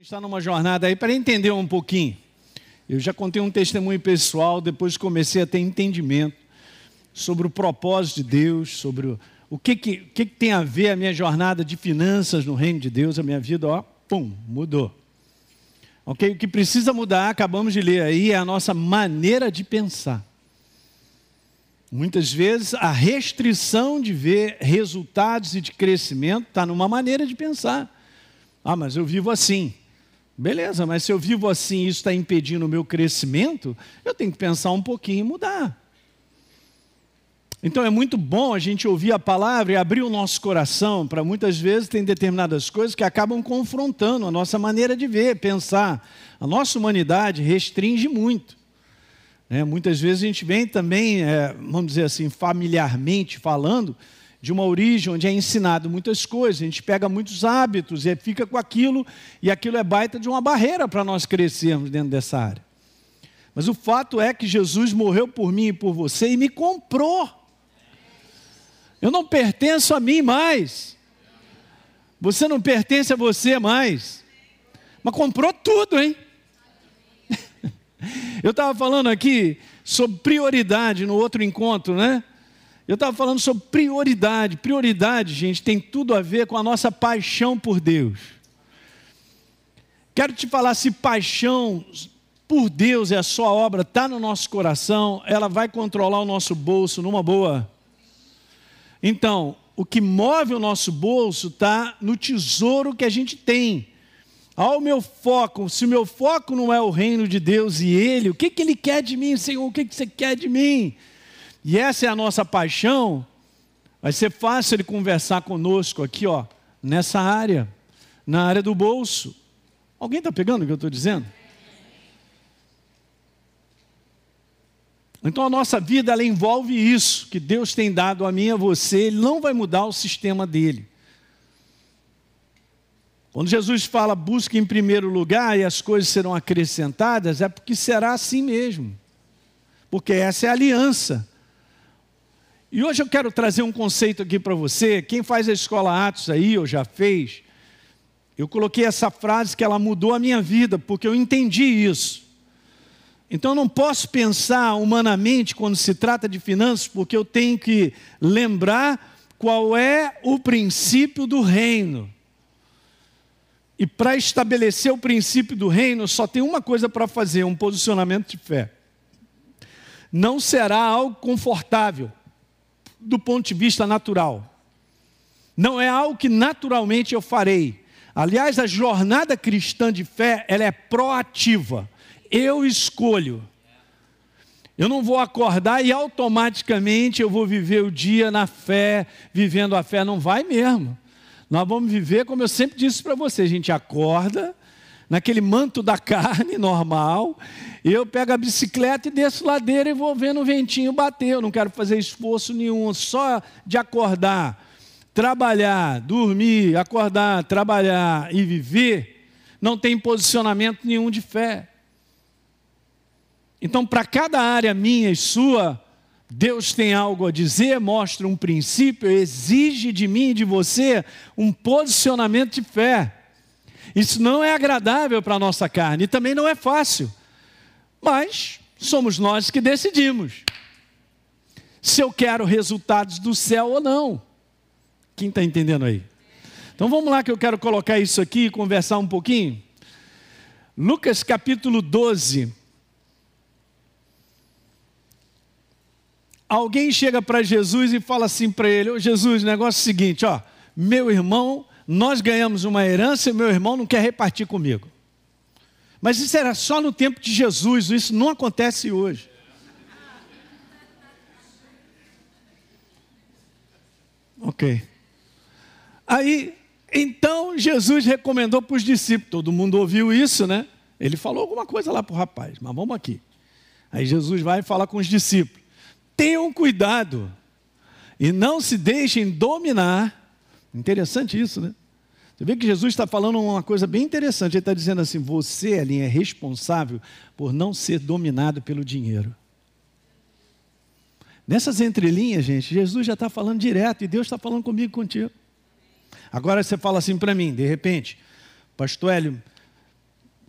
está numa jornada aí para entender um pouquinho. Eu já contei um testemunho pessoal, depois comecei a ter entendimento sobre o propósito de Deus, sobre o, o que, que, que, que tem a ver a minha jornada de finanças no reino de Deus, a minha vida, ó, pum, mudou. Ok? O que precisa mudar, acabamos de ler aí, é a nossa maneira de pensar. Muitas vezes a restrição de ver resultados e de crescimento está numa maneira de pensar. Ah, mas eu vivo assim. Beleza, mas se eu vivo assim e isso está impedindo o meu crescimento, eu tenho que pensar um pouquinho e mudar. Então é muito bom a gente ouvir a palavra e abrir o nosso coração para muitas vezes tem determinadas coisas que acabam confrontando a nossa maneira de ver, pensar. A nossa humanidade restringe muito. Né? Muitas vezes a gente vem também, é, vamos dizer assim, familiarmente falando, de uma origem onde é ensinado muitas coisas, a gente pega muitos hábitos e fica com aquilo, e aquilo é baita de uma barreira para nós crescermos dentro dessa área. Mas o fato é que Jesus morreu por mim e por você e me comprou. Eu não pertenço a mim mais. Você não pertence a você mais. Mas comprou tudo, hein? Eu estava falando aqui sobre prioridade no outro encontro, né? Eu estava falando sobre prioridade. Prioridade, gente, tem tudo a ver com a nossa paixão por Deus. Quero te falar se paixão por Deus é a sua obra, está no nosso coração, ela vai controlar o nosso bolso numa boa. Então, o que move o nosso bolso está no tesouro que a gente tem. Ao meu foco, se o meu foco não é o reino de Deus e Ele, o que, que Ele quer de mim, Senhor? O que, que você quer de mim? E essa é a nossa paixão, vai ser fácil ele conversar conosco aqui, ó, nessa área, na área do bolso. Alguém está pegando o que eu estou dizendo? Então a nossa vida ela envolve isso que Deus tem dado a mim e a você, Ele não vai mudar o sistema dele. Quando Jesus fala busque em primeiro lugar e as coisas serão acrescentadas, é porque será assim mesmo. Porque essa é a aliança. E hoje eu quero trazer um conceito aqui para você. Quem faz a escola Atos aí, ou já fez, eu coloquei essa frase que ela mudou a minha vida, porque eu entendi isso. Então eu não posso pensar humanamente quando se trata de finanças, porque eu tenho que lembrar qual é o princípio do reino. E para estabelecer o princípio do reino, só tem uma coisa para fazer: um posicionamento de fé. Não será algo confortável, do ponto de vista natural. Não é algo que naturalmente eu farei. Aliás, a jornada cristã de fé, ela é proativa. Eu escolho. Eu não vou acordar e automaticamente eu vou viver o dia na fé, vivendo a fé. Não vai mesmo. Nós vamos viver, como eu sempre disse para você, a gente acorda, naquele manto da carne normal, eu pego a bicicleta e desço ladeira e vou vendo o ventinho bater. Eu não quero fazer esforço nenhum, só de acordar, trabalhar, dormir, acordar, trabalhar e viver, não tem posicionamento nenhum de fé. Então, para cada área minha e sua, Deus tem algo a dizer, mostra um princípio, exige de mim e de você um posicionamento de fé. Isso não é agradável para a nossa carne e também não é fácil. Mas somos nós que decidimos se eu quero resultados do céu ou não. Quem está entendendo aí? Então vamos lá que eu quero colocar isso aqui e conversar um pouquinho. Lucas capítulo 12. Alguém chega para Jesus e fala assim para ele: oh, Jesus, negócio é o seguinte, ó, meu irmão nós ganhamos uma herança e meu irmão não quer repartir comigo. Mas isso era só no tempo de Jesus, isso não acontece hoje. Ok. Aí, então Jesus recomendou para os discípulos, todo mundo ouviu isso, né? Ele falou alguma coisa lá para o rapaz, mas vamos aqui. Aí Jesus vai falar com os discípulos: tenham cuidado e não se deixem dominar. Interessante isso, né? Você vê que Jesus está falando uma coisa bem interessante. Ele está dizendo assim: você, ali, é responsável por não ser dominado pelo dinheiro. Nessas entrelinhas, gente, Jesus já está falando direto e Deus está falando comigo contigo. Agora você fala assim para mim, de repente, Pastor Hélio,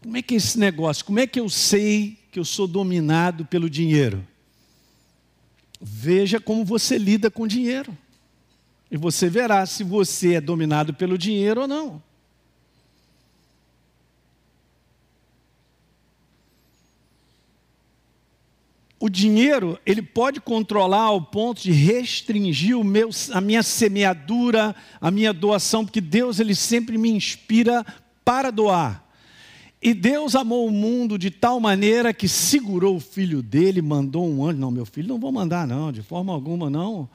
Como é que é esse negócio? Como é que eu sei que eu sou dominado pelo dinheiro? Veja como você lida com dinheiro. E você verá se você é dominado pelo dinheiro ou não. O dinheiro, ele pode controlar ao ponto de restringir o meu, a minha semeadura, a minha doação, porque Deus ele sempre me inspira para doar. E Deus amou o mundo de tal maneira que segurou o filho dele, mandou um anjo. Não, meu filho não vou mandar, não, de forma alguma, não.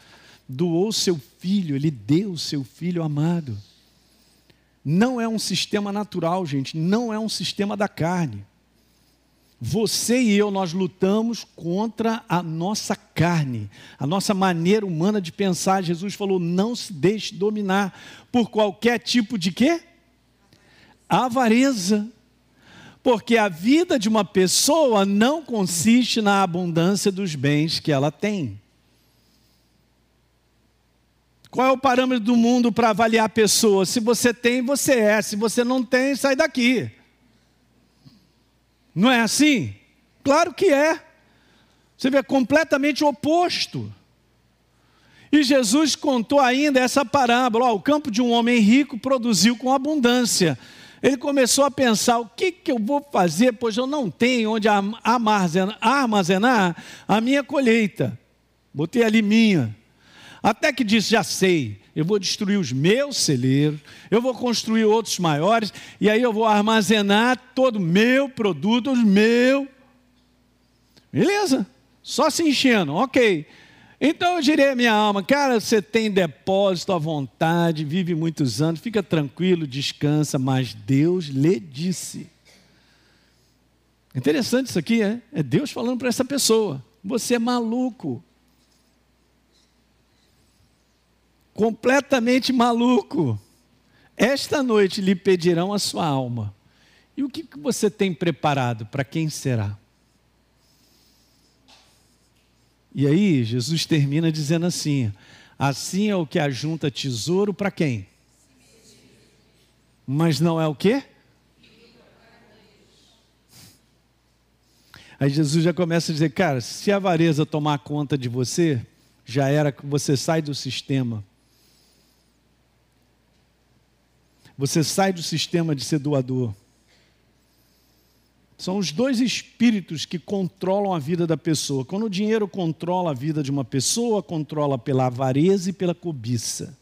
Doou seu filho, ele deu seu filho amado. Não é um sistema natural, gente, não é um sistema da carne. Você e eu, nós lutamos contra a nossa carne, a nossa maneira humana de pensar. Jesus falou: não se deixe dominar por qualquer tipo de quê? Avareza. Porque a vida de uma pessoa não consiste na abundância dos bens que ela tem. Qual é o parâmetro do mundo para avaliar a pessoa? Se você tem, você é. Se você não tem, sai daqui. Não é assim? Claro que é. Você vê completamente o oposto. E Jesus contou ainda essa parábola: ó, o campo de um homem rico produziu com abundância. Ele começou a pensar: o que, que eu vou fazer, pois eu não tenho onde armazenar a minha colheita. Botei ali minha. Até que disse: já sei, eu vou destruir os meus celeiros, eu vou construir outros maiores, e aí eu vou armazenar todo o meu produto, os meu. Beleza? Só se enchendo, ok. Então eu direi à minha alma, cara, você tem depósito à vontade, vive muitos anos, fica tranquilo, descansa, mas Deus lhe disse. Interessante isso aqui, é? É Deus falando para essa pessoa: você é maluco. Completamente maluco. Esta noite lhe pedirão a sua alma. E o que você tem preparado? Para quem será? E aí, Jesus termina dizendo assim: assim é o que ajunta tesouro para quem? Mas não é o quê? Aí Jesus já começa a dizer: cara, se a avareza tomar conta de você, já era que você sai do sistema. Você sai do sistema de ser doador. São os dois espíritos que controlam a vida da pessoa. Quando o dinheiro controla a vida de uma pessoa, controla pela avareza e pela cobiça.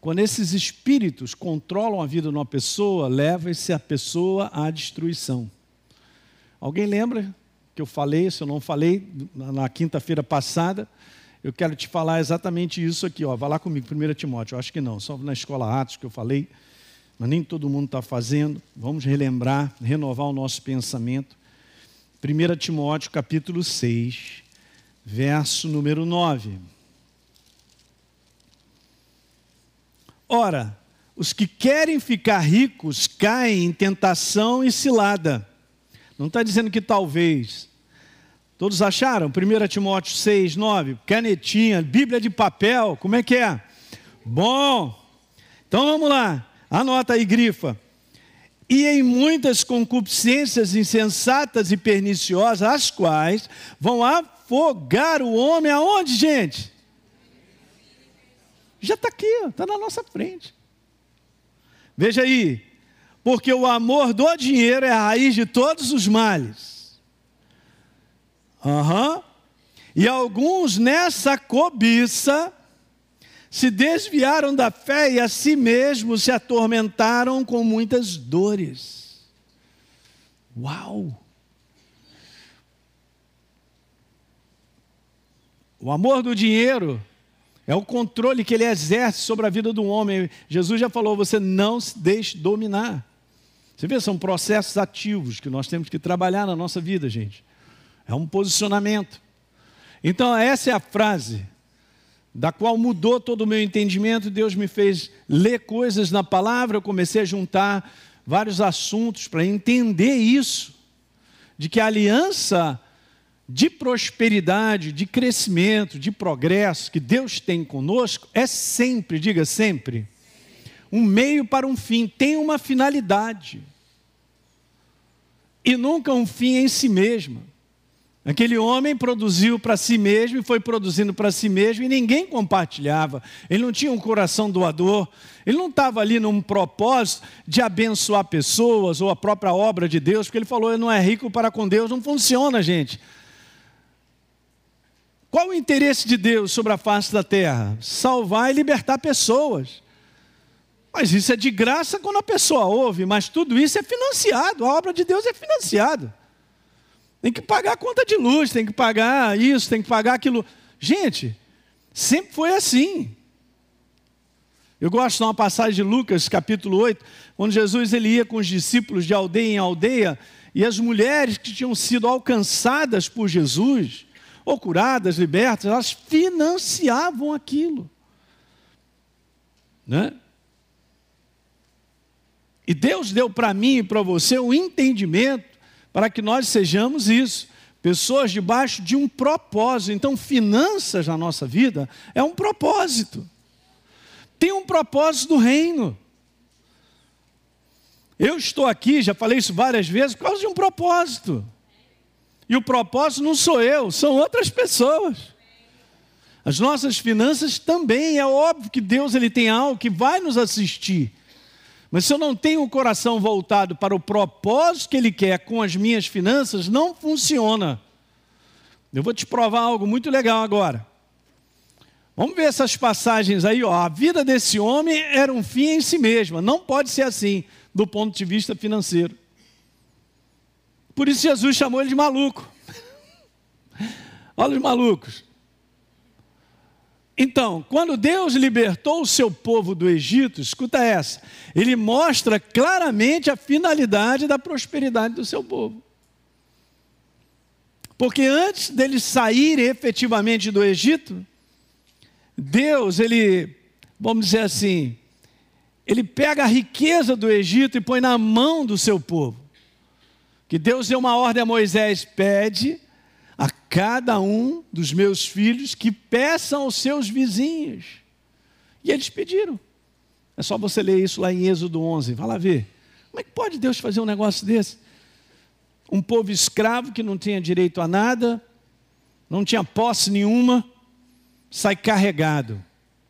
Quando esses espíritos controlam a vida de uma pessoa, leva-se a pessoa à destruição. Alguém lembra que eu falei, se eu não falei, na quinta-feira passada, eu quero te falar exatamente isso aqui, ó. Vai lá comigo, 1 Timóteo. Eu acho que não, só na escola Atos que eu falei, mas nem todo mundo está fazendo. Vamos relembrar, renovar o nosso pensamento. 1 Timóteo, capítulo 6, verso número 9. Ora, os que querem ficar ricos caem em tentação e cilada. Não está dizendo que talvez, Todos acharam? 1 Timóteo 6, 9, canetinha, Bíblia de papel, como é que é? Bom, então vamos lá, anota aí, grifa. E em muitas concupiscências insensatas e perniciosas, as quais vão afogar o homem aonde, gente? Já está aqui, está na nossa frente. Veja aí, porque o amor do dinheiro é a raiz de todos os males. Uhum. E alguns nessa cobiça se desviaram da fé e a si mesmos se atormentaram com muitas dores. Uau! O amor do dinheiro é o controle que ele exerce sobre a vida do homem. Jesus já falou: você não se deixe dominar. Você vê, são processos ativos que nós temos que trabalhar na nossa vida, gente. É um posicionamento. Então, essa é a frase da qual mudou todo o meu entendimento. Deus me fez ler coisas na palavra, eu comecei a juntar vários assuntos para entender isso, de que a aliança de prosperidade, de crescimento, de progresso que Deus tem conosco é sempre, diga sempre, um meio para um fim, tem uma finalidade. e nunca um fim em si mesma. Aquele homem produziu para si mesmo e foi produzindo para si mesmo e ninguém compartilhava. Ele não tinha um coração doador. Ele não estava ali num propósito de abençoar pessoas ou a própria obra de Deus, porque ele falou: ele não é rico para com Deus. Não funciona, gente. Qual o interesse de Deus sobre a face da terra? Salvar e libertar pessoas. Mas isso é de graça quando a pessoa ouve, mas tudo isso é financiado. A obra de Deus é financiada. Tem que pagar a conta de luz, tem que pagar isso, tem que pagar aquilo. Gente, sempre foi assim. Eu gosto de uma passagem de Lucas, capítulo 8, quando Jesus ele ia com os discípulos de aldeia em aldeia, e as mulheres que tinham sido alcançadas por Jesus, ou curadas, libertas, elas financiavam aquilo. Né? E Deus deu para mim e para você o entendimento para que nós sejamos isso, pessoas debaixo de um propósito. Então, finanças na nossa vida é um propósito. Tem um propósito do reino. Eu estou aqui, já falei isso várias vezes, por causa de um propósito. E o propósito não sou eu, são outras pessoas. As nossas finanças também, é óbvio que Deus ele tem algo que vai nos assistir. Mas se eu não tenho o coração voltado para o propósito que Ele quer com as minhas finanças, não funciona. Eu vou te provar algo muito legal agora. Vamos ver essas passagens aí, ó. A vida desse homem era um fim em si mesma. Não pode ser assim, do ponto de vista financeiro. Por isso Jesus chamou ele de maluco. Olha os malucos. Então, quando Deus libertou o seu povo do Egito, escuta essa, ele mostra claramente a finalidade da prosperidade do seu povo. Porque antes deles saírem efetivamente do Egito, Deus, ele, vamos dizer assim, ele pega a riqueza do Egito e põe na mão do seu povo. Que Deus deu uma ordem a Moisés: pede a cada um dos meus filhos que peçam aos seus vizinhos. E eles pediram. É só você ler isso lá em Êxodo 11, vai lá ver. Como é que pode Deus fazer um negócio desse? Um povo escravo que não tinha direito a nada, não tinha posse nenhuma, sai carregado.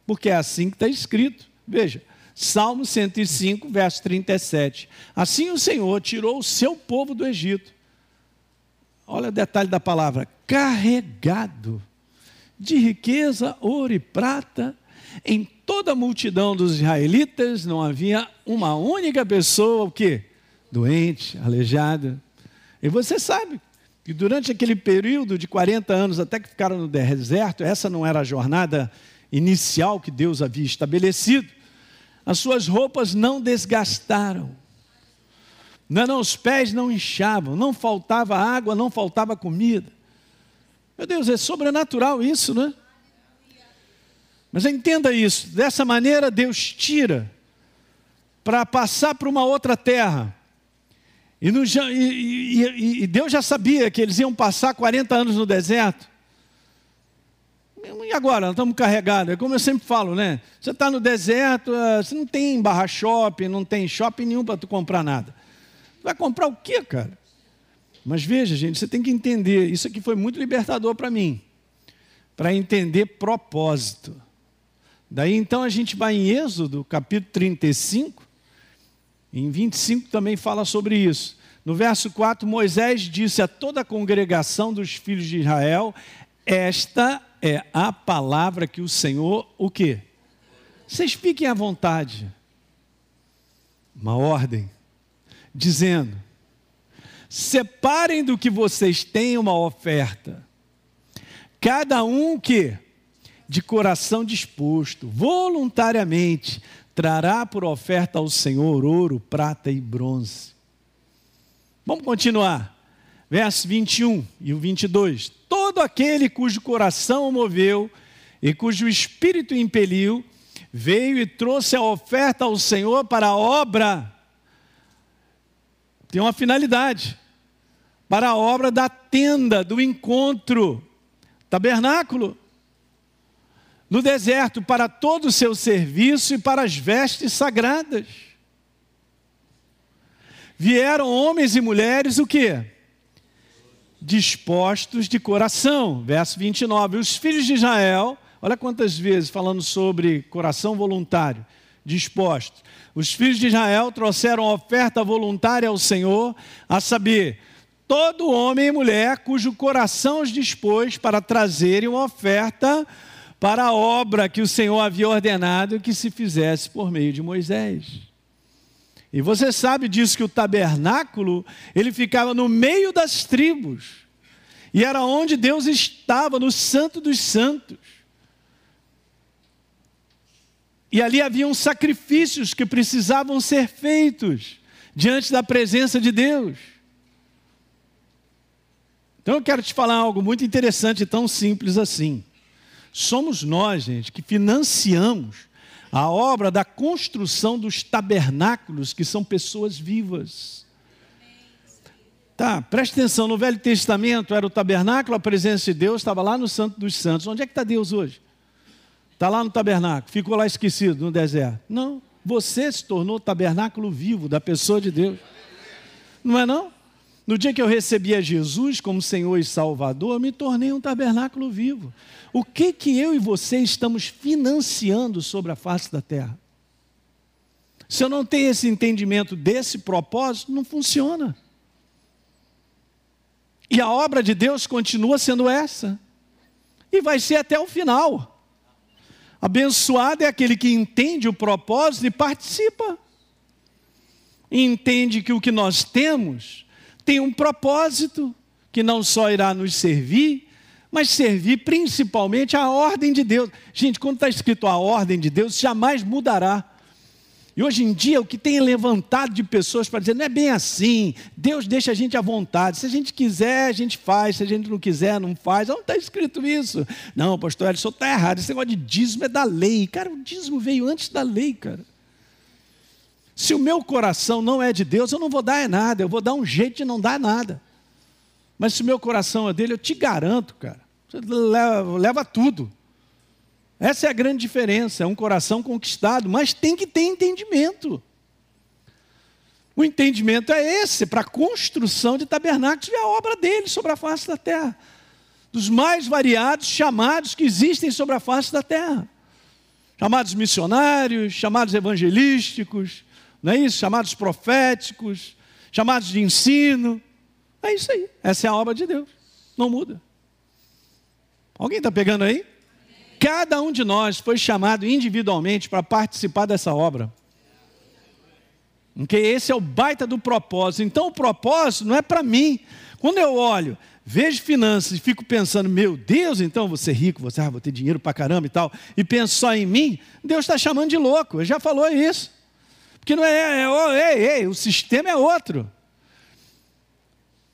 Porque é assim que está escrito. Veja, Salmo 105, verso 37. Assim o Senhor tirou o seu povo do Egito olha o detalhe da palavra, carregado de riqueza, ouro e prata. Em toda a multidão dos israelitas não havia uma única pessoa, o quê? Doente, aleijada. E você sabe que durante aquele período de 40 anos, até que ficaram no deserto, essa não era a jornada inicial que Deus havia estabelecido, as suas roupas não desgastaram não, não, os pés não inchavam, não faltava água, não faltava comida. Meu Deus, é sobrenatural isso, né? Mas entenda isso, dessa maneira Deus tira para passar para uma outra terra. E, no, e, e, e, Deus já sabia que eles iam passar 40 anos no deserto. E agora? Nós estamos carregados. É como eu sempre falo, né? Você está no deserto, eh, você não tem barra shopping, não tem shopping nenhum para tu comprar nada. Vai comprar o quê, cara? Mas veja, gente, você tem que entender, isso aqui foi muito libertador para mim, para entender propósito. Daí então a gente vai em Êxodo, capítulo 35, em 25 também fala sobre isso. No verso 4, Moisés disse a toda a congregação dos filhos de Israel: Esta é a palavra que o Senhor, o quê? Vocês fiquem à vontade. Uma ordem dizendo: separem do que vocês têm uma oferta, cada um que, de coração disposto, voluntariamente, trará por oferta ao Senhor ouro, prata e bronze. Vamos continuar. Verso 21 e o 22. Todo aquele cujo coração o moveu e cujo espírito impeliu, veio e trouxe a oferta ao Senhor para a obra tem uma finalidade para a obra da tenda, do encontro, tabernáculo. No deserto, para todo o seu serviço e para as vestes sagradas. vieram homens e mulheres o quê? Dispostos de coração. Verso 29. Os filhos de Israel, olha quantas vezes falando sobre coração voluntário, dispostos. Os filhos de Israel trouxeram oferta voluntária ao Senhor, a saber, todo homem e mulher cujo coração os dispôs para trazerem uma oferta para a obra que o Senhor havia ordenado que se fizesse por meio de Moisés. E você sabe disso que o tabernáculo, ele ficava no meio das tribos. E era onde Deus estava, no santo dos santos. E ali haviam sacrifícios que precisavam ser feitos diante da presença de Deus. Então eu quero te falar algo muito interessante e tão simples assim. Somos nós, gente, que financiamos a obra da construção dos tabernáculos, que são pessoas vivas. Tá, preste atenção, no Velho Testamento era o tabernáculo, a presença de Deus estava lá no Santo dos Santos. Onde é que está Deus hoje? Está lá no tabernáculo, ficou lá esquecido no deserto. Não, você se tornou tabernáculo vivo da pessoa de Deus. Não é não? No dia que eu recebi a Jesus como Senhor e Salvador, eu me tornei um tabernáculo vivo. O que que eu e você estamos financiando sobre a face da terra? Se eu não tenho esse entendimento desse propósito, não funciona. E a obra de Deus continua sendo essa. E vai ser até o final. Abençoado é aquele que entende o propósito e participa. Entende que o que nós temos tem um propósito que não só irá nos servir, mas servir principalmente a ordem de Deus. Gente, quando está escrito a ordem de Deus, jamais mudará. E hoje em dia, o que tem levantado de pessoas para dizer, não é bem assim, Deus deixa a gente à vontade. Se a gente quiser, a gente faz, se a gente não quiser, não faz. Não está escrito isso. Não, pastor, isso está errado. Esse negócio de dízimo é da lei. Cara, o dízimo veio antes da lei, cara. Se o meu coração não é de Deus, eu não vou dar é nada, eu vou dar um jeito de não dar nada. Mas se o meu coração é dele, eu te garanto, cara, leva, leva tudo. Essa é a grande diferença, é um coração conquistado, mas tem que ter entendimento. O entendimento é esse, para a construção de tabernáculos e a obra dele sobre a face da terra. Dos mais variados chamados que existem sobre a face da terra. Chamados missionários, chamados evangelísticos, não é isso? Chamados proféticos, chamados de ensino. É isso aí. Essa é a obra de Deus. Não muda. Alguém está pegando aí? Cada um de nós foi chamado individualmente para participar dessa obra. Porque esse é o baita do propósito. Então o propósito não é para mim. Quando eu olho, vejo finanças e fico pensando, meu Deus, então ser rico, você ah, vou ter dinheiro para caramba e tal, e penso só em mim, Deus está chamando de louco. Ele já falou isso. Porque não é, é, ei, ei, o sistema é outro.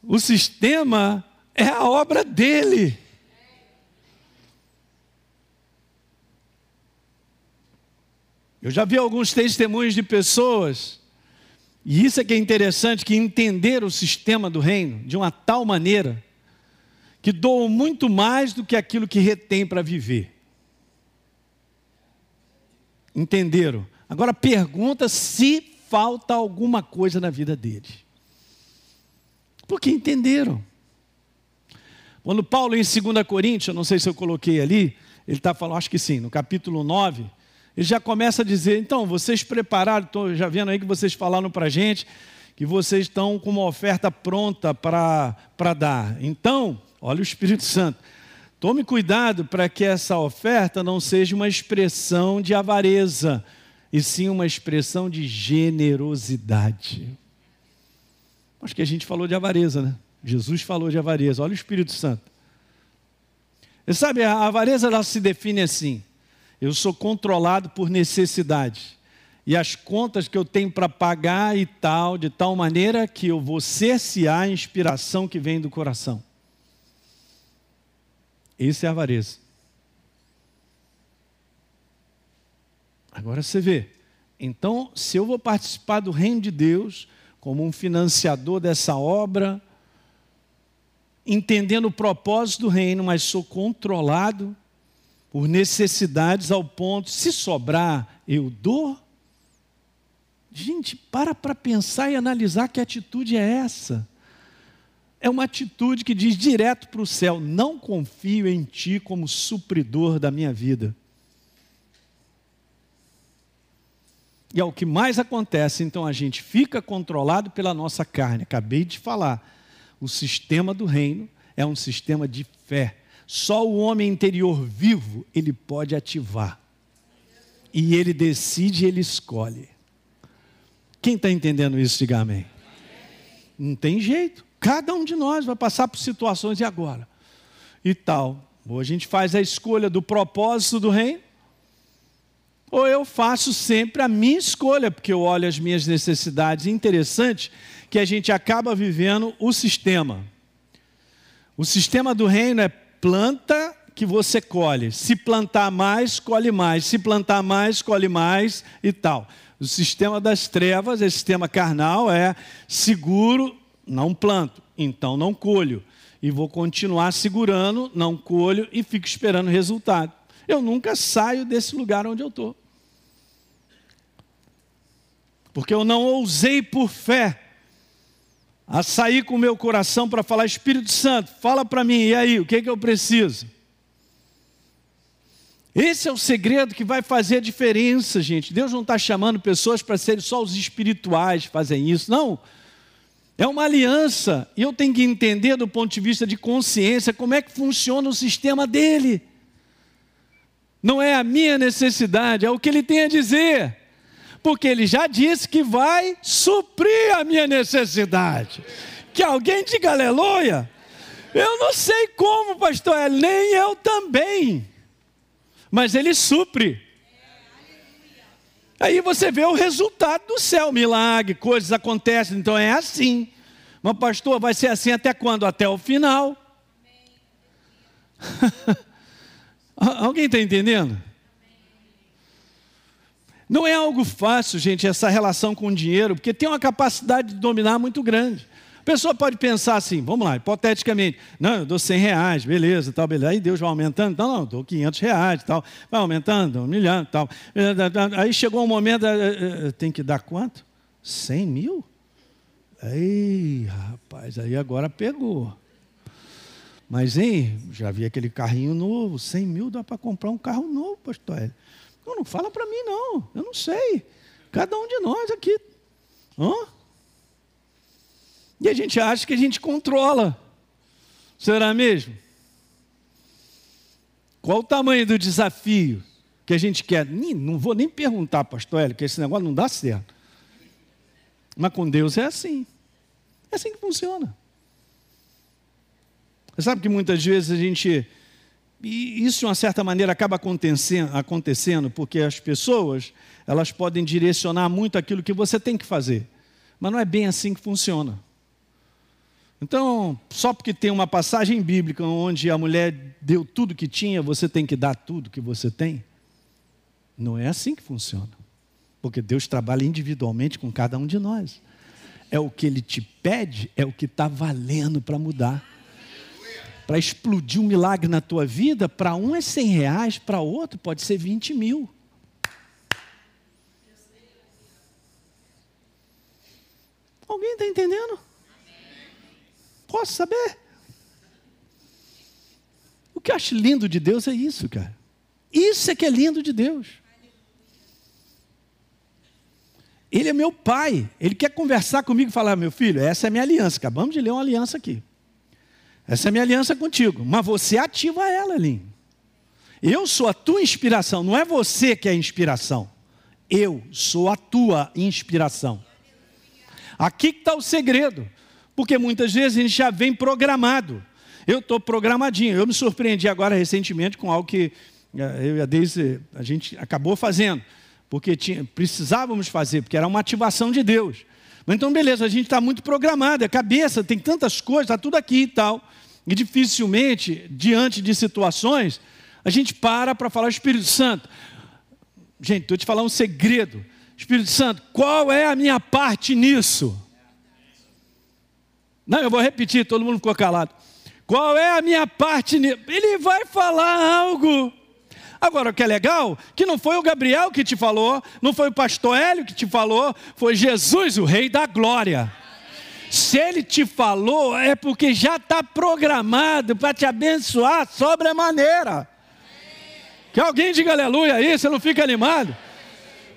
O sistema é a obra dele. Eu já vi alguns testemunhos de pessoas, e isso é que é interessante, que entenderam o sistema do reino de uma tal maneira que doam muito mais do que aquilo que retém para viver. Entenderam? Agora pergunta se falta alguma coisa na vida deles. Porque entenderam. Quando Paulo, em 2 Coríntios, não sei se eu coloquei ali, ele está falando, acho que sim, no capítulo 9, ele já começa a dizer: então, vocês prepararam, estou já vendo aí que vocês falaram para a gente, que vocês estão com uma oferta pronta para dar. Então, olha o Espírito Santo. Tome cuidado para que essa oferta não seja uma expressão de avareza, e sim uma expressão de generosidade. Acho que a gente falou de avareza, né? Jesus falou de avareza. Olha o Espírito Santo. Você sabe, a avareza ela se define assim: eu sou controlado por necessidade. E as contas que eu tenho para pagar e tal, de tal maneira que eu vou cercear a inspiração que vem do coração. Isso é avareza. Agora você vê. Então, se eu vou participar do reino de Deus como um financiador dessa obra, entendendo o propósito do reino, mas sou controlado por necessidades ao ponto, se sobrar, eu dou. Gente, para para pensar e analisar que atitude é essa. É uma atitude que diz direto para o céu: não confio em ti como supridor da minha vida. E é o que mais acontece, então a gente fica controlado pela nossa carne. Acabei de falar. O sistema do reino é um sistema de fé. Só o homem interior vivo ele pode ativar. E ele decide, ele escolhe. Quem está entendendo isso, diga amém. Não tem jeito. Cada um de nós vai passar por situações e agora. E tal. Ou a gente faz a escolha do propósito do reino, ou eu faço sempre a minha escolha, porque eu olho as minhas necessidades. Interessante que a gente acaba vivendo o sistema. O sistema do reino é planta que você colhe. Se plantar mais, colhe mais. Se plantar mais, colhe mais e tal. O sistema das trevas, esse sistema carnal, é seguro, não planto, então não colho. E vou continuar segurando, não colho e fico esperando resultado. Eu nunca saio desse lugar onde eu estou porque eu não ousei por fé a sair com o meu coração para falar: Espírito Santo, fala para mim, e aí, o que, é que eu preciso? Esse é o segredo que vai fazer a diferença, gente. Deus não está chamando pessoas para serem só os espirituais que fazem isso, não. É uma aliança, e eu tenho que entender do ponto de vista de consciência como é que funciona o sistema dele. Não é a minha necessidade, é o que ele tem a dizer porque ele já disse que vai suprir a minha necessidade. Que alguém diga aleluia. Eu não sei como, pastor, é, nem eu também. Mas ele supre. Aí você vê o resultado do céu, milagre, coisas acontecem, então é assim. Mas, pastor, vai ser assim até quando? Até o final. Alguém está entendendo? Não é algo fácil, gente, essa relação com o dinheiro, porque tem uma capacidade de dominar muito grande. A pessoa pode pensar assim, vamos lá, hipoteticamente, não, eu dou 100 reais, beleza, tal, beleza. Aí Deus vai aumentando, não, não, eu dou 500 reais, tal, vai aumentando, um milhão, tal. Aí chegou um momento, eh, eh, eh, tem que dar quanto? 100 mil? Ei, rapaz, aí agora pegou. Mas, hein, já vi aquele carrinho novo, 100 mil dá para comprar um carro novo, pastor. Não, não fala para mim, não. Eu não sei. Cada um de nós aqui. Hã? E a gente acha que a gente controla. Será mesmo? Qual o tamanho do desafio que a gente quer? Não vou nem perguntar, pastor Hélio, que esse negócio não dá certo. Mas com Deus é assim. É assim que funciona. Você sabe que muitas vezes a gente e isso, de uma certa maneira, acaba acontecendo, porque as pessoas elas podem direcionar muito aquilo que você tem que fazer. Mas não é bem assim que funciona. Então, só porque tem uma passagem bíblica onde a mulher deu tudo que tinha, você tem que dar tudo que você tem? Não é assim que funciona. Porque Deus trabalha individualmente com cada um de nós. É o que Ele te pede, é o que está valendo para mudar para explodir um milagre na tua vida, para um é 100 reais, para outro pode ser 20 mil. Alguém está entendendo? Posso saber? O que eu acho lindo de Deus é isso, cara. Isso é que é lindo de Deus. Ele é meu pai. Ele quer conversar comigo e falar: meu filho, essa é a minha aliança. Acabamos de ler uma aliança aqui. Essa é a minha aliança contigo. Mas você ativa ela, ali. Eu sou a tua inspiração, não é você que é a inspiração. Eu sou a tua inspiração. Aqui está o segredo. Porque muitas vezes a gente já vem programado. Eu estou programadinho. Eu me surpreendi agora recentemente com algo que eh, eu e a Deise, a gente acabou fazendo. Porque tinha, precisávamos fazer, porque era uma ativação de Deus. Então, beleza, a gente está muito programado, é cabeça, tem tantas coisas, está tudo aqui e tal. E dificilmente, diante de situações, a gente para para falar, Espírito Santo, gente, estou te falando um segredo. Espírito Santo, qual é a minha parte nisso? Não, eu vou repetir, todo mundo ficou calado. Qual é a minha parte nisso? Ele vai falar algo. Agora, o que é legal, que não foi o Gabriel que te falou, não foi o pastor Hélio que te falou, foi Jesus, o Rei da Glória. Se ele te falou, é porque já está programado para te abençoar sobremaneira. Que alguém diga aleluia aí, você não fica animado?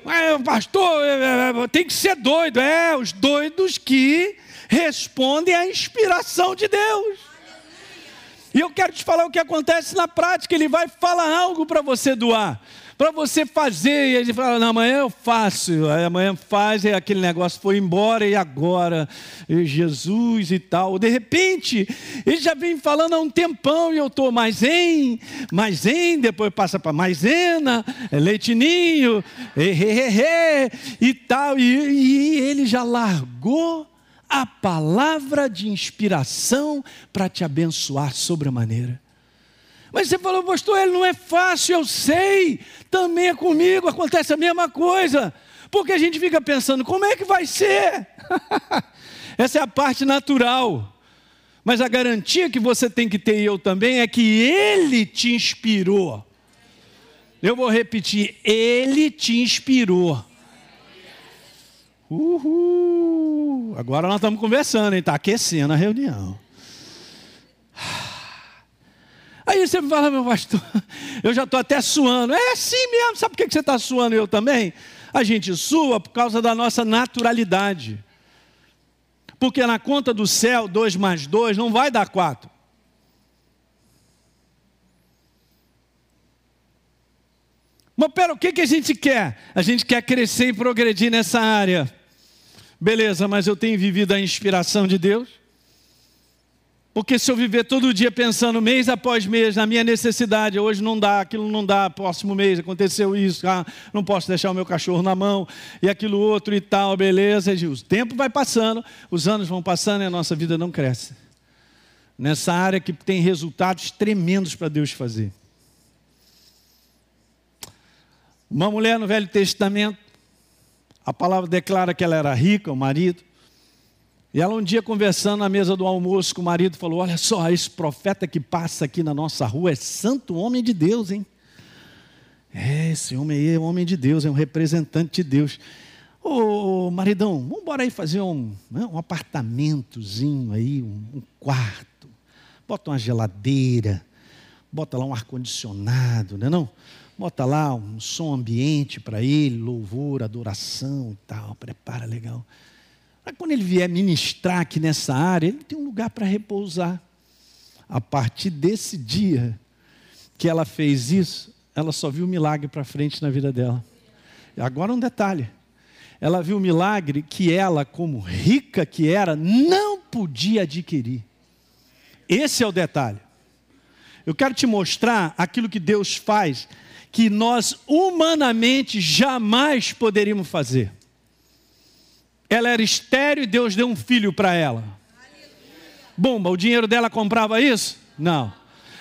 Mas, pastor, é, é, é, tem que ser doido. É, os doidos que respondem à inspiração de Deus. E eu quero te falar o que acontece na prática. Ele vai falar algo para você doar para você fazer. E ele fala: não, amanhã eu faço. Aí amanhã faz, e aquele negócio foi embora, e agora? E Jesus e tal. De repente, ele já vem falando há um tempão, e eu estou mais em, mais em, depois passa para maisena, é leitinho, e, e, e, e tal. E, e ele já largou a palavra de inspiração para te abençoar sobremaneira. Mas você falou, pastor, ele não é fácil, eu sei. Também é comigo, acontece a mesma coisa. Porque a gente fica pensando, como é que vai ser? Essa é a parte natural. Mas a garantia que você tem que ter e eu também é que ele te inspirou. Eu vou repetir, ele te inspirou. Uhul. Agora nós estamos conversando, está aquecendo a reunião. Aí você me fala, meu pastor, eu já estou até suando. É assim mesmo, sabe por que você está suando eu também? A gente sua por causa da nossa naturalidade. Porque na conta do céu, dois mais dois não vai dar quatro. Mas pera, o que, que a gente quer? A gente quer crescer e progredir nessa área. Beleza, mas eu tenho vivido a inspiração de Deus? Porque se eu viver todo dia pensando mês após mês na minha necessidade, hoje não dá, aquilo não dá, próximo mês aconteceu isso, ah, não posso deixar o meu cachorro na mão, e aquilo outro e tal, beleza. O tempo vai passando, os anos vão passando e a nossa vida não cresce. Nessa área que tem resultados tremendos para Deus fazer. Uma mulher no Velho Testamento, a palavra declara que ela era rica, o marido, e ela um dia conversando na mesa do almoço com o marido falou: Olha só, esse profeta que passa aqui na nossa rua é santo homem de Deus, hein? É, esse homem aí é um homem de Deus, é um representante de Deus. Ô maridão, vamos embora aí fazer um, né, um apartamentozinho aí, um, um quarto. Bota uma geladeira, bota lá um ar-condicionado, né não? Bota lá um som ambiente para ele, louvor, adoração e tal, prepara legal. Para quando ele vier ministrar aqui nessa área, ele tem um lugar para repousar. A partir desse dia que ela fez isso, ela só viu milagre para frente na vida dela. E agora um detalhe. Ela viu um milagre que ela, como rica que era, não podia adquirir. Esse é o detalhe. Eu quero te mostrar aquilo que Deus faz que nós humanamente jamais poderíamos fazer. Ela era estéreo e Deus deu um filho para ela. Bomba, o dinheiro dela comprava isso? Não.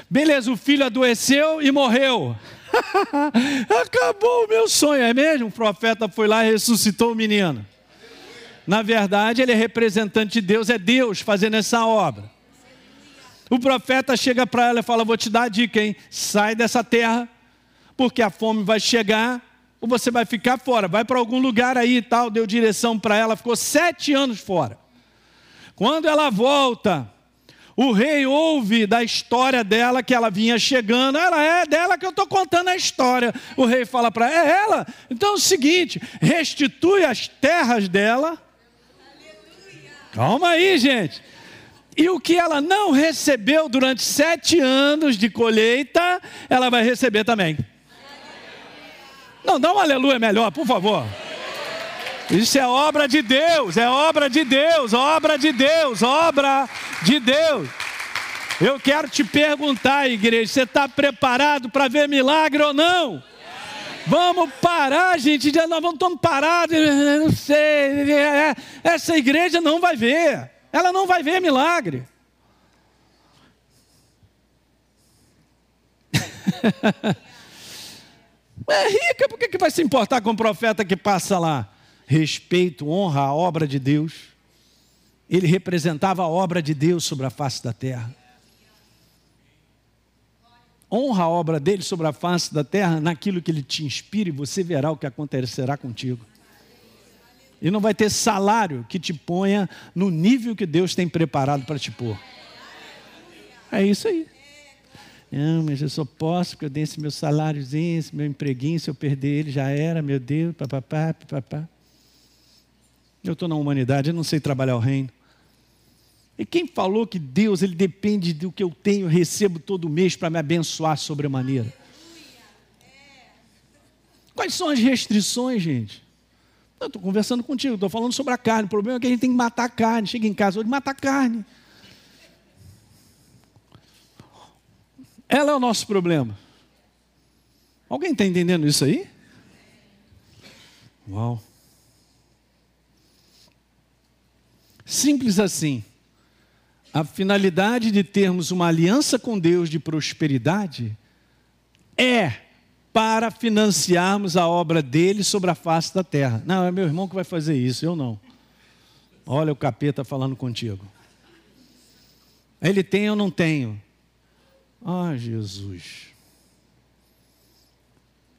Beleza, o filho adoeceu e morreu. Acabou o meu sonho, é mesmo? O profeta foi lá e ressuscitou o menino. Na verdade, ele é representante de Deus, é Deus fazendo essa obra. O profeta chega para ela e fala: Vou te dar a dica, hein? Sai dessa terra, porque a fome vai chegar ou você vai ficar fora, vai para algum lugar aí e tal, deu direção para ela, ficou sete anos fora. Quando ela volta, o rei ouve da história dela que ela vinha chegando, ela é dela que eu estou contando a história. O rei fala para ela, é ela? Então é o seguinte: restitui as terras dela. Calma aí, gente. E o que ela não recebeu durante sete anos de colheita, ela vai receber também. Não, dá um aleluia melhor, por favor. Isso é obra de Deus, é obra de Deus, obra de Deus, obra de Deus. Eu quero te perguntar, igreja, você está preparado para ver milagre ou não? Vamos parar, gente. Nós vamos estar parados. Não sei. É, essa igreja não vai ver. Ela não vai ver milagre. É rica, por que, que vai se importar com o profeta que passa lá? Respeito, honra a obra de Deus. Ele representava a obra de Deus sobre a face da terra. Honra a obra dele sobre a face da terra, naquilo que ele te inspira, e você verá o que acontecerá contigo. E não vai ter salário que te ponha no nível que Deus tem preparado para te pôr. É isso aí. Não, mas eu só posso porque eu dei esse meu saláriozinho, esse meu empreguinho, se eu perder ele já era, meu Deus, papapá, papapá. Eu estou na humanidade, eu não sei trabalhar o reino. E quem falou que Deus ele depende do que eu tenho, recebo todo mês para me abençoar sobremaneira? Quais são as restrições, gente? Eu estou conversando contigo, estou falando sobre a carne. O problema é que a gente tem que matar a carne. Chega em casa hoje, mata a carne. Ela é o nosso problema. Alguém está entendendo isso aí? Uau. Simples assim. A finalidade de termos uma aliança com Deus de prosperidade é para financiarmos a obra dele sobre a face da terra. Não, é meu irmão que vai fazer isso, eu não. Olha o capeta falando contigo. Ele tem, eu não tenho. Ah, Jesus.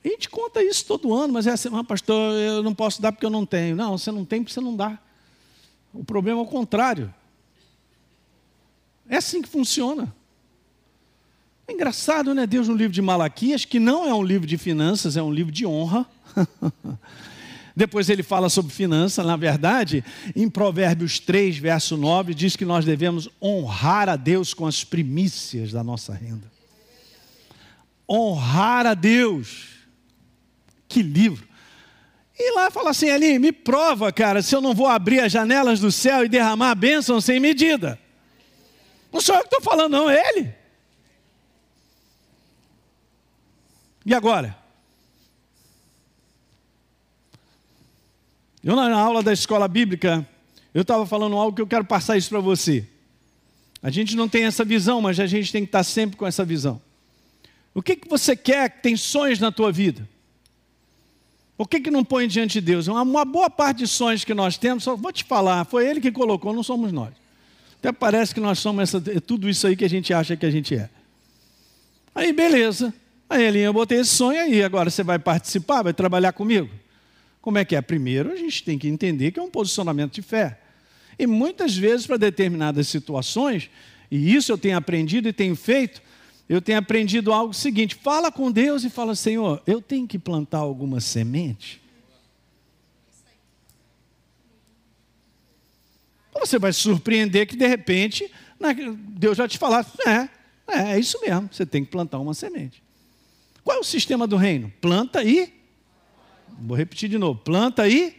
A gente conta isso todo ano, mas é assim, ah, pastor, eu não posso dar porque eu não tenho. Não, você não tem porque você não dá. O problema é o contrário. É assim que funciona. É engraçado, né? Deus no livro de Malaquias, que não é um livro de finanças, é um livro de honra. Depois ele fala sobre finanças, na verdade, em Provérbios 3, verso 9, diz que nós devemos honrar a Deus com as primícias da nossa renda. Honrar a Deus. Que livro. E lá fala assim, ali, me prova, cara, se eu não vou abrir as janelas do céu e derramar a bênção sem medida. Não sou eu que estou falando, não, é ele. E agora? Eu, na aula da escola bíblica, eu estava falando algo que eu quero passar isso para você. A gente não tem essa visão, mas a gente tem que estar sempre com essa visão. O que, que você quer que tem sonhos na tua vida? O que, que não põe diante de Deus? Uma, boa parte de sonhos que nós temos, só vou te falar, foi Ele que colocou, não somos nós. Até parece que nós somos essa, tudo isso aí que a gente acha que a gente é. Aí, beleza. Aí, Elinha, eu botei esse sonho aí, agora você vai participar, vai trabalhar comigo? Como é que é? Primeiro, a gente tem que entender que é um posicionamento de fé. E muitas vezes, para determinadas situações, e isso eu tenho aprendido e tenho feito, eu tenho aprendido algo seguinte: fala com Deus e fala, Senhor, eu tenho que plantar alguma semente? Você vai surpreender que de repente Deus vai te falar: é, é, é isso mesmo, você tem que plantar uma semente. Qual é o sistema do reino? Planta e. Vou repetir de novo: planta e.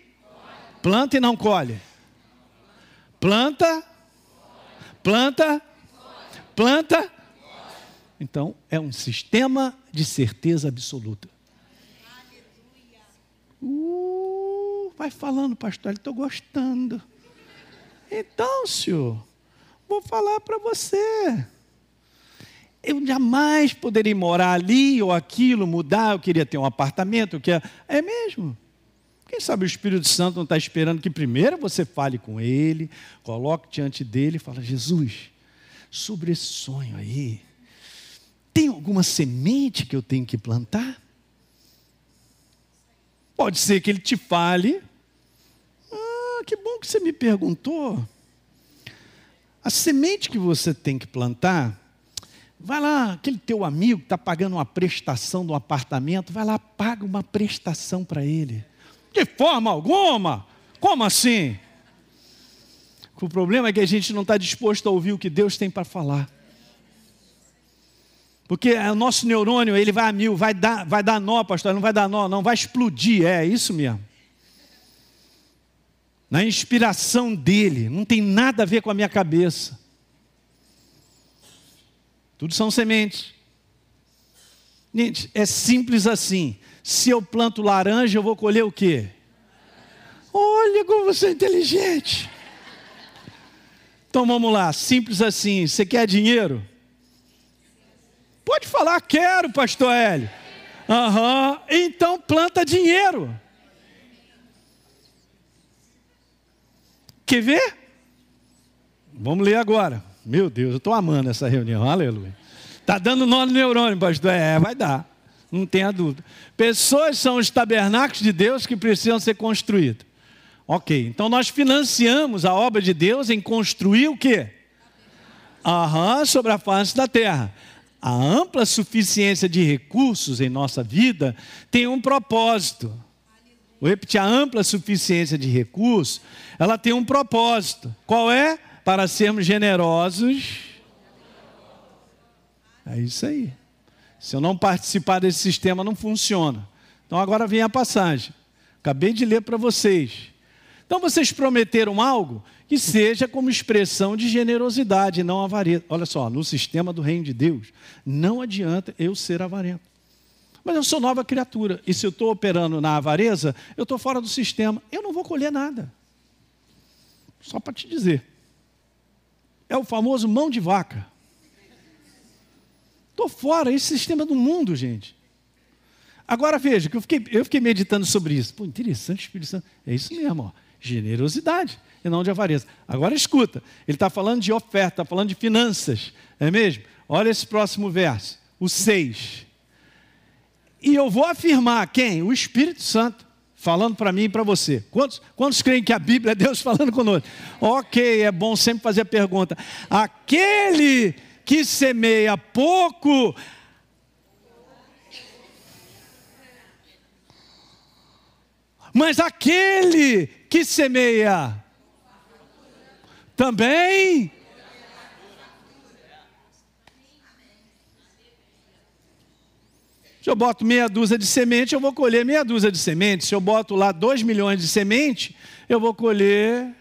Planta e não colhe. Planta. Planta. Planta. Então, é um sistema de certeza absoluta. Uh, vai falando, pastor, estou gostando. Então, senhor, vou falar para você eu jamais poderia morar ali ou aquilo, mudar, eu queria ter um apartamento, eu é mesmo. Quem sabe o Espírito Santo não está esperando que primeiro você fale com ele, coloque diante dele e fale, Jesus, sobre esse sonho aí, tem alguma semente que eu tenho que plantar? Pode ser que ele te fale, ah, que bom que você me perguntou. A semente que você tem que plantar Vai lá, aquele teu amigo que está pagando uma prestação do apartamento, vai lá, paga uma prestação para ele. De forma alguma. Como assim? O problema é que a gente não está disposto a ouvir o que Deus tem para falar. Porque o nosso neurônio, ele vai a mil, vai dar, vai dar nó, pastor, não vai dar nó, não, vai explodir, é isso mesmo. Na inspiração dele, não tem nada a ver com a minha cabeça. Tudo são sementes. Gente, é simples assim. Se eu planto laranja, eu vou colher o quê? Olha como você é inteligente. Então vamos lá, simples assim. Você quer dinheiro? Pode falar, quero, pastor Hélio. Aham, então planta dinheiro. Quer ver? Vamos ler agora. Meu Deus, eu estou amando essa reunião, aleluia. Está dando nó no neurônio, pastor. É, vai dar. Não tenha dúvida. Pessoas são os tabernáculos de Deus que precisam ser construídos. Ok, então nós financiamos a obra de Deus em construir o quê? Aham, sobre a face da terra. A ampla suficiência de recursos em nossa vida tem um propósito. Vou repetir, a ampla suficiência de recursos, ela tem um propósito. Qual é? Para sermos generosos. É isso aí. Se eu não participar desse sistema, não funciona. Então agora vem a passagem. Acabei de ler para vocês. Então vocês prometeram algo que seja como expressão de generosidade, não avareza. Olha só, no sistema do reino de Deus, não adianta eu ser avarento. Mas eu sou nova criatura, e se eu estou operando na avareza, eu estou fora do sistema, eu não vou colher nada. Só para te dizer. É o famoso mão de vaca. Estou fora, esse sistema do mundo, gente. Agora veja, que eu fiquei, eu fiquei meditando sobre isso. Pô, interessante, Espírito Santo. É isso mesmo, ó. Generosidade e não de avareza. Agora escuta, ele está falando de oferta, está falando de finanças, é mesmo? Olha esse próximo verso, o 6. E eu vou afirmar quem? O Espírito Santo, falando para mim e para você. Quantos, quantos creem que a Bíblia é Deus falando conosco? Ok, é bom sempre fazer a pergunta. Aquele que semeia pouco, mas aquele que semeia também. Se eu boto meia dúzia de semente, eu vou colher meia dúzia de semente. Se eu boto lá dois milhões de semente, eu vou colher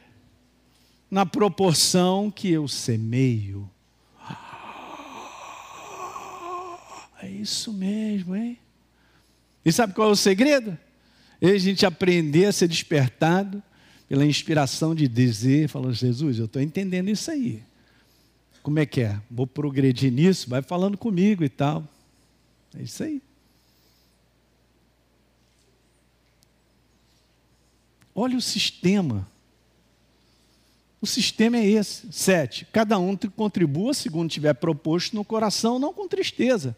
na proporção que eu semeio. É isso mesmo, hein? E sabe qual é o segredo? É a gente aprender a ser despertado pela inspiração de dizer, falando, Jesus, eu estou entendendo isso aí. Como é que é? Vou progredir nisso? Vai falando comigo e tal. É isso aí. Olha o sistema. O sistema é esse. Sete. Cada um contribua segundo tiver proposto no coração, não com tristeza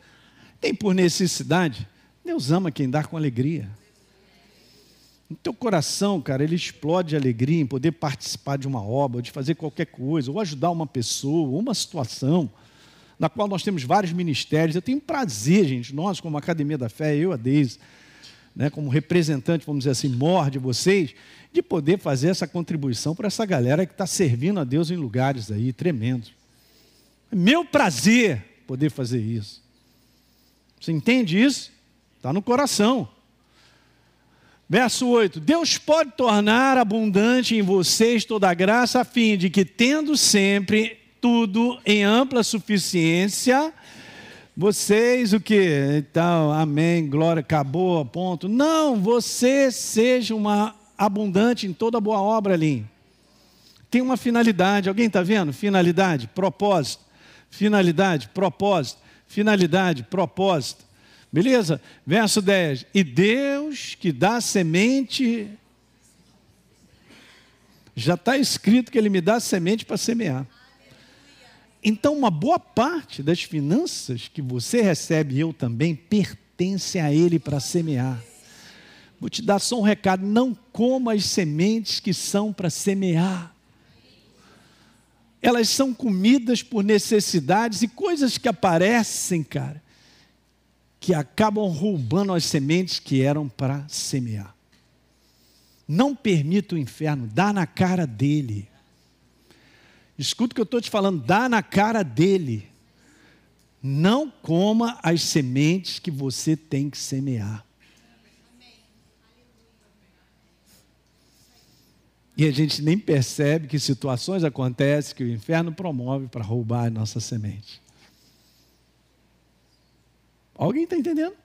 tem por necessidade. Deus ama quem dá com alegria. No teu coração, cara, ele explode de alegria em poder participar de uma obra, de fazer qualquer coisa, ou ajudar uma pessoa, uma situação, na qual nós temos vários ministérios. Eu tenho prazer, gente, nós, como Academia da Fé, eu, a Deise, né, como representante, vamos dizer assim, mor de vocês, de poder fazer essa contribuição para essa galera que está servindo a Deus em lugares aí tremendos. É meu prazer poder fazer isso. Você entende isso? Está no coração. Verso 8: Deus pode tornar abundante em vocês toda a graça, a fim de que, tendo sempre tudo em ampla suficiência, vocês o que? Então, amém, glória, acabou, ponto. Não, você seja uma abundante em toda boa obra ali. Tem uma finalidade, alguém está vendo? Finalidade, propósito. Finalidade, propósito finalidade, propósito. Beleza? Verso 10. E Deus que dá semente. Já está escrito que Ele me dá semente para semear. Então, uma boa parte das finanças que você recebe e eu também pertence a Ele para semear. Vou te dar só um recado: não coma as sementes que são para semear elas são comidas por necessidades e coisas que aparecem, cara, que acabam roubando as sementes que eram para semear. Não permita o inferno, dá na cara dele. Escuta o que eu estou te falando, dá na cara dele. Não coma as sementes que você tem que semear. E a gente nem percebe que situações acontecem que o inferno promove para roubar a nossa semente. Alguém está entendendo?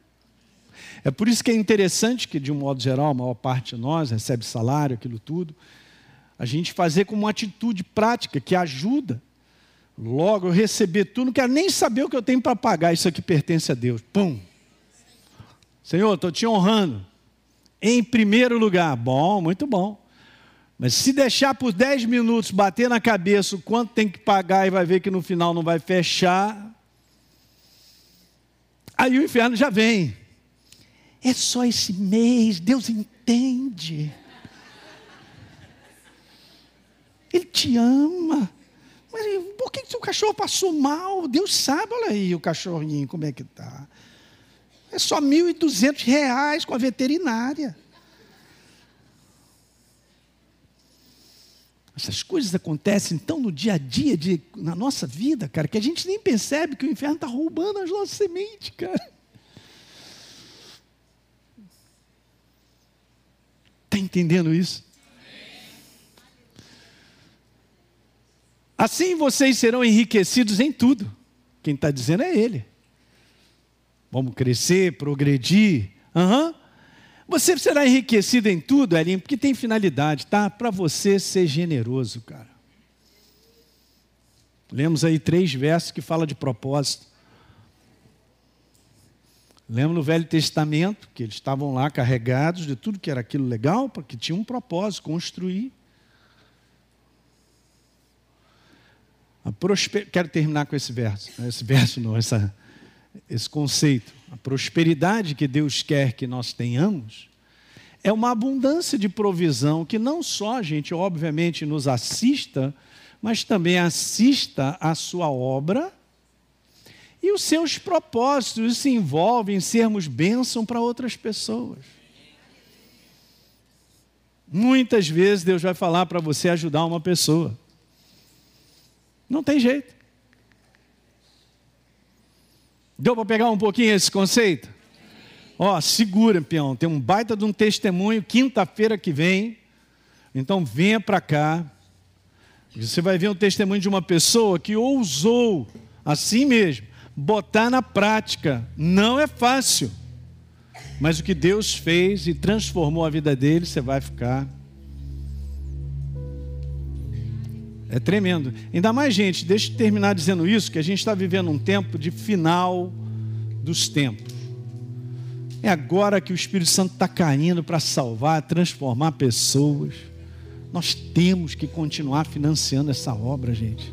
É por isso que é interessante que, de um modo geral, a maior parte de nós recebe salário, aquilo tudo. A gente fazer como uma atitude prática que ajuda. Logo, eu receber tudo, não quero nem saber o que eu tenho para pagar, isso aqui pertence a Deus. Pum! Senhor, estou te honrando. Em primeiro lugar. Bom, muito bom. Mas se deixar por 10 minutos bater na cabeça o quanto tem que pagar e vai ver que no final não vai fechar, Aí o inferno já vem. É só esse mês, Deus entende. Ele te ama. Mas por que seu cachorro passou mal? Deus sabe, olha aí o cachorrinho, como é que está. É só R$ 1.200 com a veterinária. Essas coisas acontecem tão no dia a dia, de, na nossa vida, cara, que a gente nem percebe que o inferno está roubando as nossas sementes, cara. Está entendendo isso? Assim vocês serão enriquecidos em tudo. Quem está dizendo é Ele. Vamos crescer, progredir. Uhum. Você será enriquecido em tudo, Elinho, porque tem finalidade, tá? Para você ser generoso, cara. Lemos aí três versos que falam de propósito. Lembra no Velho Testamento que eles estavam lá carregados de tudo que era aquilo legal, porque tinha um propósito, construir. Prosper... Quero terminar com esse verso. Esse verso não, essa, esse conceito. A prosperidade que Deus quer que nós tenhamos é uma abundância de provisão que não só, gente, obviamente nos assista, mas também assista a sua obra e os seus propósitos se envolvem em sermos bênção para outras pessoas. Muitas vezes Deus vai falar para você ajudar uma pessoa. Não tem jeito. Deu para pegar um pouquinho esse conceito? Ó, segura, peão. Tem um baita de um testemunho quinta-feira que vem. Então venha para cá. Você vai ver um testemunho de uma pessoa que ousou, assim mesmo, botar na prática. Não é fácil. Mas o que Deus fez e transformou a vida dele, você vai ficar. É tremendo. Ainda mais, gente, deixa eu terminar dizendo isso, que a gente está vivendo um tempo de final dos tempos. É agora que o Espírito Santo está caindo para salvar, transformar pessoas. Nós temos que continuar financiando essa obra, gente.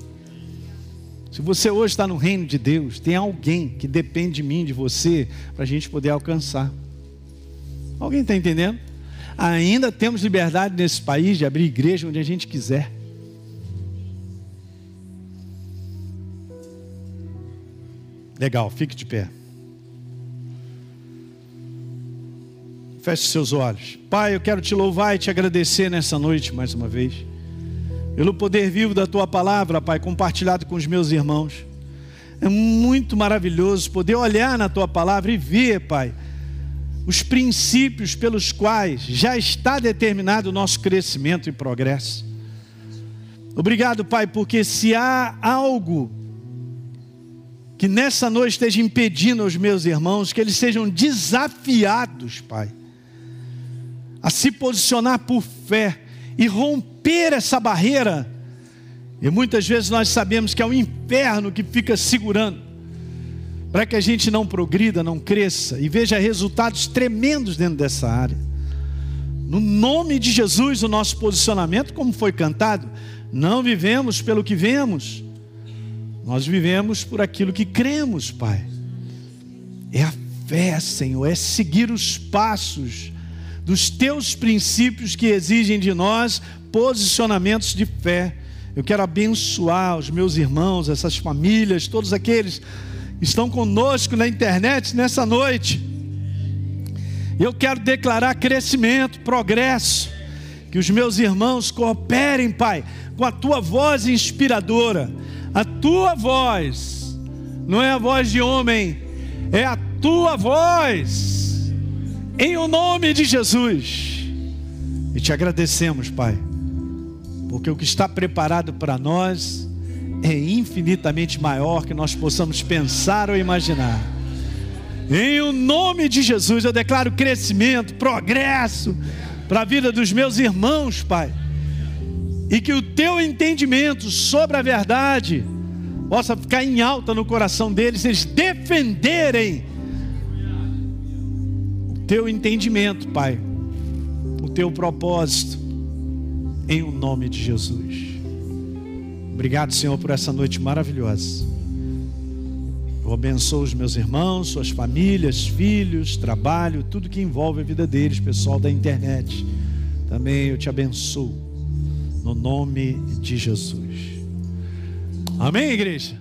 Se você hoje está no reino de Deus, tem alguém que depende de mim, de você, para a gente poder alcançar. Alguém está entendendo? Ainda temos liberdade nesse país de abrir igreja onde a gente quiser. Legal, fique de pé. Feche seus olhos. Pai, eu quero te louvar e te agradecer nessa noite mais uma vez. Pelo poder vivo da tua palavra, Pai, compartilhado com os meus irmãos. É muito maravilhoso poder olhar na tua palavra e ver, Pai, os princípios pelos quais já está determinado o nosso crescimento e progresso. Obrigado, Pai, porque se há algo que nessa noite esteja impedindo aos meus irmãos que eles sejam desafiados, Pai, a se posicionar por fé e romper essa barreira. E muitas vezes nós sabemos que é o inferno que fica segurando, para que a gente não progrida, não cresça e veja resultados tremendos dentro dessa área. No nome de Jesus, o nosso posicionamento, como foi cantado, não vivemos pelo que vemos, nós vivemos por aquilo que cremos, Pai. É a fé, Senhor, é seguir os passos dos teus princípios que exigem de nós posicionamentos de fé. Eu quero abençoar os meus irmãos, essas famílias, todos aqueles que estão conosco na internet nessa noite. Eu quero declarar crescimento, progresso, que os meus irmãos cooperem, Pai, com a tua voz inspiradora a tua voz, não é a voz de homem, é a tua voz, em o nome de Jesus. E te agradecemos, Pai, porque o que está preparado para nós é infinitamente maior que nós possamos pensar ou imaginar. Em o nome de Jesus, eu declaro crescimento, progresso para a vida dos meus irmãos, Pai e que o teu entendimento sobre a verdade possa ficar em alta no coração deles, eles defenderem o teu entendimento, Pai, o teu propósito, em o nome de Jesus. Obrigado, Senhor, por essa noite maravilhosa. Eu abençoo os meus irmãos, suas famílias, filhos, trabalho, tudo que envolve a vida deles, pessoal da internet. Também eu te abençoo, no nome de Jesus. Amém, igreja?